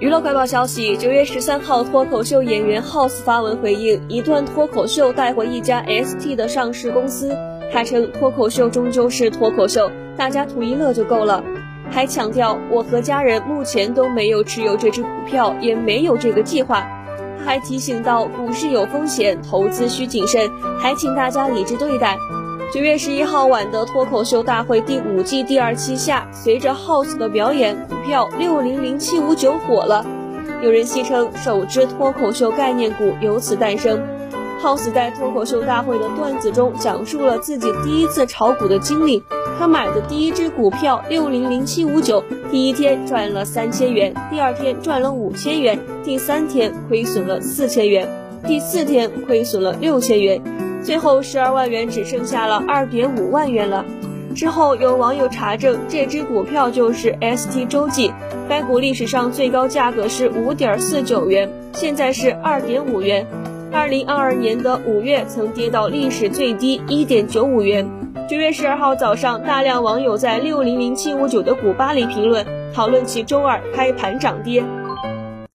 娱乐快报消息：九月十三号，脱口秀演员 House 发文回应一段脱口秀带回一家 ST 的上市公司，他称脱口秀终究是脱口秀，大家图一乐就够了。还强调我和家人目前都没有持有这只股票，也没有这个计划。他还提醒到股市有风险，投资需谨慎，还请大家理智对待。九月十一号晚的脱口秀大会第五季第二期下，随着 House 的表演，股票六零零七五九火了。有人戏称首支脱口秀概念股由此诞生。House 在脱口秀大会的段子中讲述了自己第一次炒股的经历。他买的第一只股票六零零七五九，第一天赚了三千元，第二天赚了五千元，第三天亏损了四千元，第四天亏损了六千元。最后十二万元只剩下了二点五万元了。之后有网友查证，这只股票就是 ST 洲际，该股历史上最高价格是五点四九元，现在是二点五元。二零二二年的五月曾跌到历史最低一点九五元。九月十二号早上，大量网友在六零零七五九的股吧里评论，讨论其周二开盘涨跌。